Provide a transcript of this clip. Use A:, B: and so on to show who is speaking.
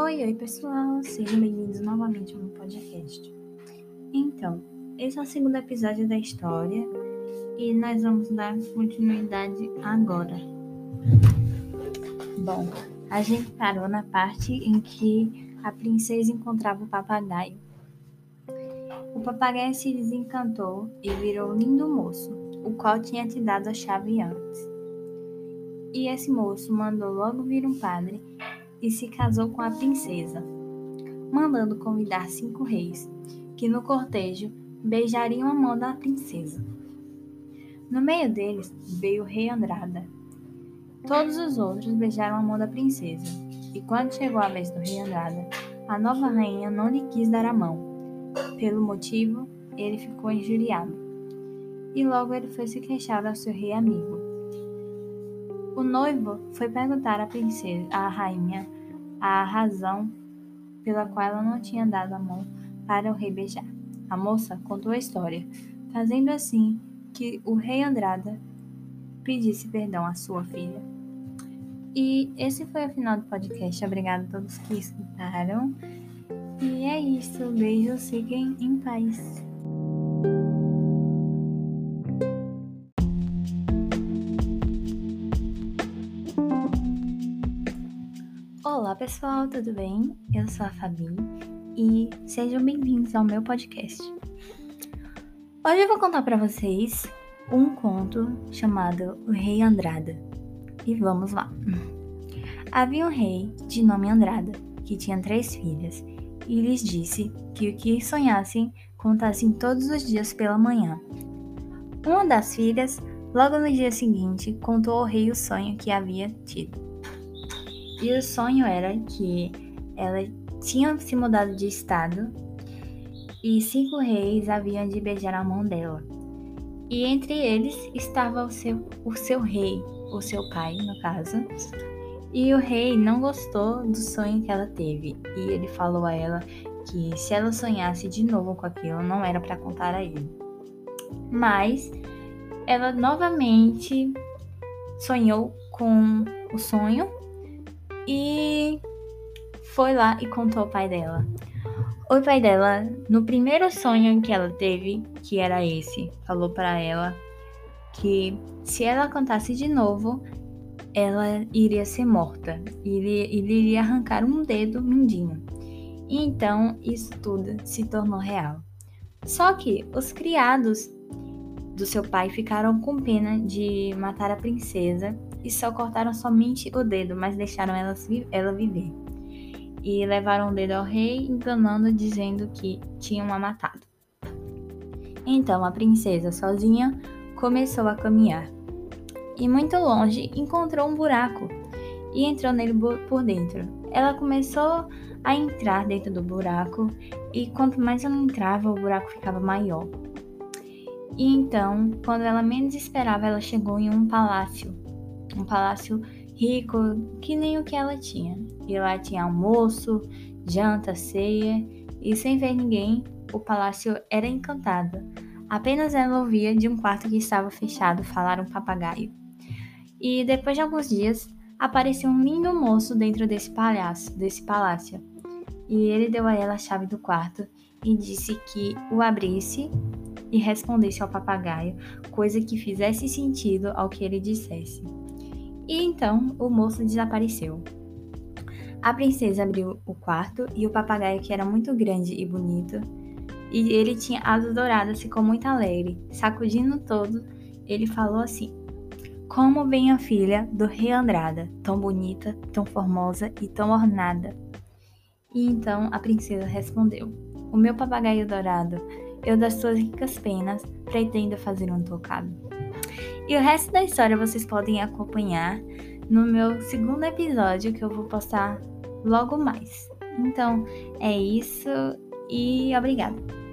A: Oi, oi pessoal, sejam bem-vindos novamente ao meu podcast. Então, esse é o segundo episódio da história e nós vamos dar continuidade agora. Bom, a gente parou na parte em que a princesa encontrava o papagaio. O papagaio se desencantou e virou um lindo moço, o qual tinha te dado a chave antes. E esse moço mandou logo vir um padre e se casou com a princesa, mandando convidar cinco reis, que no cortejo beijariam a mão da princesa. No meio deles veio o rei Andrada. Todos os outros beijaram a mão da princesa, e quando chegou a vez do rei Andrada, a nova rainha não lhe quis dar a mão. Pelo motivo, ele ficou injuriado. E logo ele foi se queixar ao seu rei amigo. O noivo foi perguntar à princesa, à rainha, a razão pela qual ela não tinha dado a mão para o rei beijar. A moça contou a história, fazendo assim que o rei Andrada pedisse perdão à sua filha. E esse foi o final do podcast. Obrigada a todos que escutaram. E é isso. Beijos, fiquem em paz. Olá pessoal, tudo bem? Eu sou a Fabi e sejam bem-vindos ao meu podcast. Hoje eu vou contar para vocês um conto chamado O Rei Andrada. E vamos lá. Havia um rei de nome Andrada que tinha três filhas e lhes disse que o que sonhassem contassem todos os dias pela manhã. Uma das filhas, logo no dia seguinte, contou ao rei o sonho que havia tido. E o sonho era que ela tinha se mudado de estado e cinco reis haviam de beijar a mão dela. E entre eles estava o seu, o seu rei, o seu pai, no caso. E o rei não gostou do sonho que ela teve. E ele falou a ela que se ela sonhasse de novo com aquilo, não era para contar a ele. Mas ela novamente sonhou com o sonho e foi lá e contou ao pai dela. O pai dela, no primeiro sonho que ela teve, que era esse, falou para ela que se ela contasse de novo, ela iria ser morta. Ele, ele iria arrancar um dedo mindinho. E então isso tudo se tornou real. Só que os criados do seu pai ficaram com pena de matar a princesa e só cortaram somente o dedo, mas deixaram ela, ela viver. E levaram o dedo ao rei, enganando, dizendo que tinham a matado. Então a princesa, sozinha, começou a caminhar. E muito longe encontrou um buraco e entrou nele por dentro. Ela começou a entrar dentro do buraco e quanto mais ela entrava, o buraco ficava maior. E então, quando ela menos esperava, ela chegou em um palácio um palácio rico que nem o que ela tinha. E lá tinha almoço, janta, ceia, e sem ver ninguém, o palácio era encantado. Apenas ela ouvia de um quarto que estava fechado falar um papagaio. E depois de alguns dias, apareceu um lindo moço dentro desse palácio, desse palácio. E ele deu a ela a chave do quarto e disse que o abrisse e respondesse ao papagaio, coisa que fizesse sentido ao que ele dissesse. E então o moço desapareceu. A princesa abriu o quarto e o papagaio, que era muito grande e bonito, e ele tinha asas douradas, ficou muito alegre. Sacudindo todo, ele falou assim: Como vem a filha do rei Andrada, tão bonita, tão formosa e tão ornada? E então a princesa respondeu: O meu papagaio dourado, eu das suas ricas penas pretendo fazer um tocado. E o resto da história vocês podem acompanhar no meu segundo episódio que eu vou postar logo mais. Então é isso e obrigada.